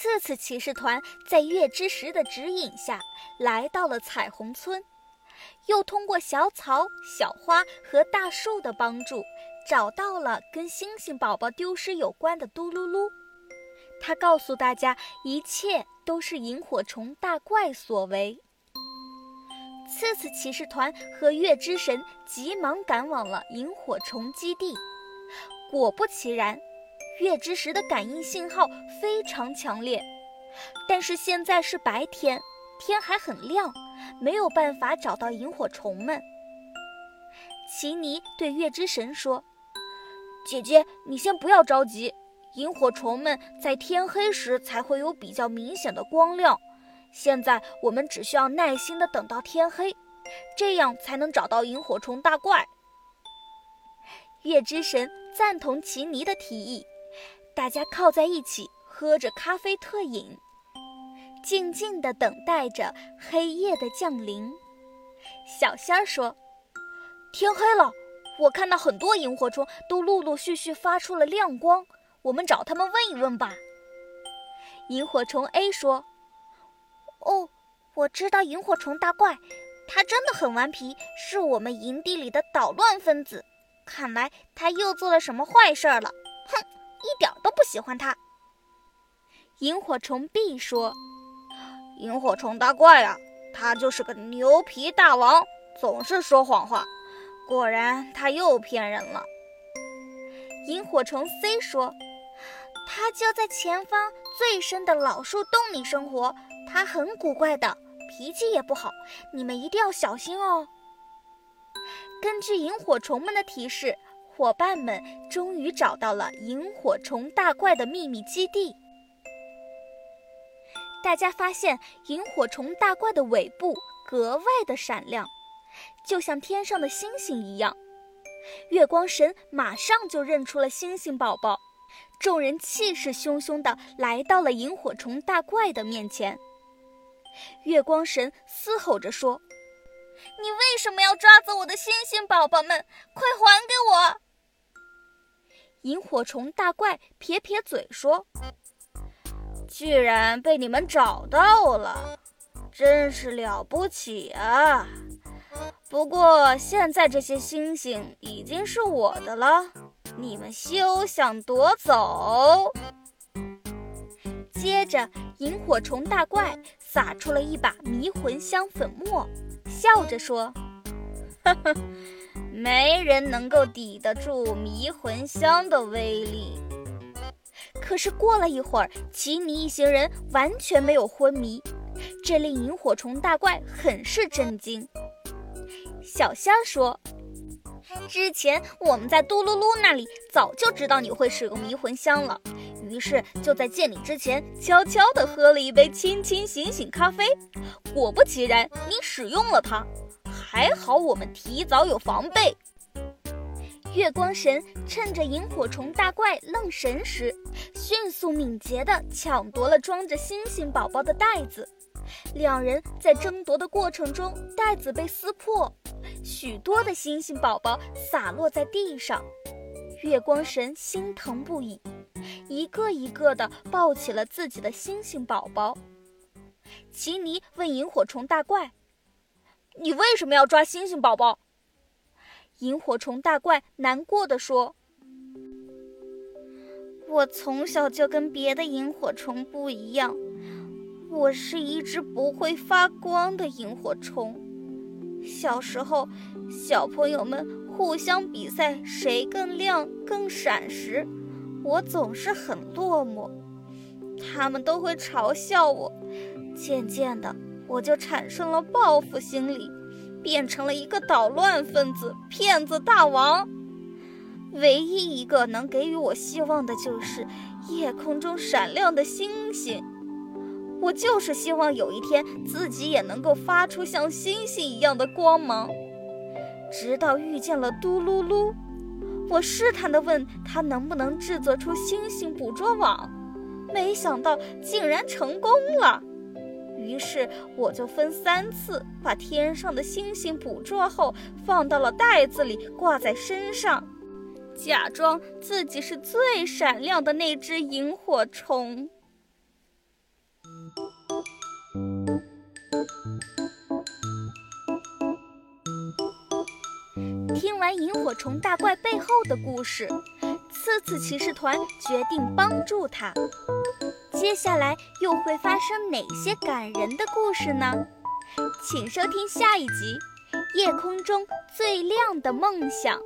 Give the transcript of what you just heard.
次次骑士团在月之石的指引下来到了彩虹村，又通过小草、小花和大树的帮助，找到了跟星星宝宝丢失有关的嘟噜噜。他告诉大家，一切都是萤火虫大怪所为。次次骑士团和月之神急忙赶往了萤火虫基地，果不其然，月之石的感应信号非常强烈。但是现在是白天，天还很亮，没有办法找到萤火虫们。奇尼对月之神说：“姐姐，你先不要着急。”萤火虫们在天黑时才会有比较明显的光亮，现在我们只需要耐心地等到天黑，这样才能找到萤火虫大怪。月之神赞同奇尼的提议，大家靠在一起喝着咖啡特饮，静静地等待着黑夜的降临。小仙儿说：“天黑了，我看到很多萤火虫都陆陆续续发出了亮光。”我们找他们问一问吧。萤火虫 A 说：“哦，我知道萤火虫大怪，他真的很顽皮，是我们营地里的捣乱分子。看来他又做了什么坏事儿了。哼，一点都不喜欢他。”萤火虫 B 说：“萤火虫大怪啊，他就是个牛皮大王，总是说谎话。果然，他又骗人了。”萤火虫 C 说。他就在前方最深的老树洞里生活，他很古怪的，脾气也不好，你们一定要小心哦。根据萤火虫们的提示，伙伴们终于找到了萤火虫大怪的秘密基地。大家发现萤火虫大怪的尾部格外的闪亮，就像天上的星星一样。月光神马上就认出了星星宝宝。众人气势汹汹地来到了萤火虫大怪的面前。月光神嘶吼着说：“你为什么要抓走我的星星宝宝们？快还给我！”萤火虫大怪撇撇嘴说：“居然被你们找到了，真是了不起啊！不过现在这些星星已经是我的了。”你们休想夺走！接着，萤火虫大怪撒出了一把迷魂香粉末，笑着说：“呵呵，没人能够抵得住迷魂香的威力。”可是过了一会儿，奇尼一行人完全没有昏迷，这令萤火虫大怪很是震惊。小虾说。之前我们在嘟噜噜那里早就知道你会使用迷魂香了，于是就在见你之前悄悄地喝了一杯清清醒醒咖啡。果不其然，你使用了它，还好我们提早有防备。月光神趁着萤火虫大怪愣神时，迅速敏捷地抢夺了装着星星宝宝的袋子。两人在争夺的过程中，袋子被撕破。许多的星星宝宝洒落在地上，月光神心疼不已，一个一个的抱起了自己的星星宝宝。奇尼问萤火虫大怪：“你为什么要抓星星宝宝？”萤火虫大怪难过的说：“我从小就跟别的萤火虫不一样，我是一只不会发光的萤火虫。”小时候，小朋友们互相比赛谁更亮、更闪时，我总是很落寞，他们都会嘲笑我。渐渐的，我就产生了报复心理，变成了一个捣乱分子、骗子大王。唯一一个能给予我希望的，就是夜空中闪亮的星星。我就是希望有一天自己也能够发出像星星一样的光芒。直到遇见了嘟噜噜，我试探地问他能不能制作出星星捕捉网，没想到竟然成功了。于是我就分三次把天上的星星捕捉后放到了袋子里挂在身上假装自己是最闪亮的那只萤火虫。听完萤火虫大怪背后的故事刺刺骑士团决定帮助他。接下来又会发生哪些感人的故事呢？请收听下一集《夜空中最亮的梦想》。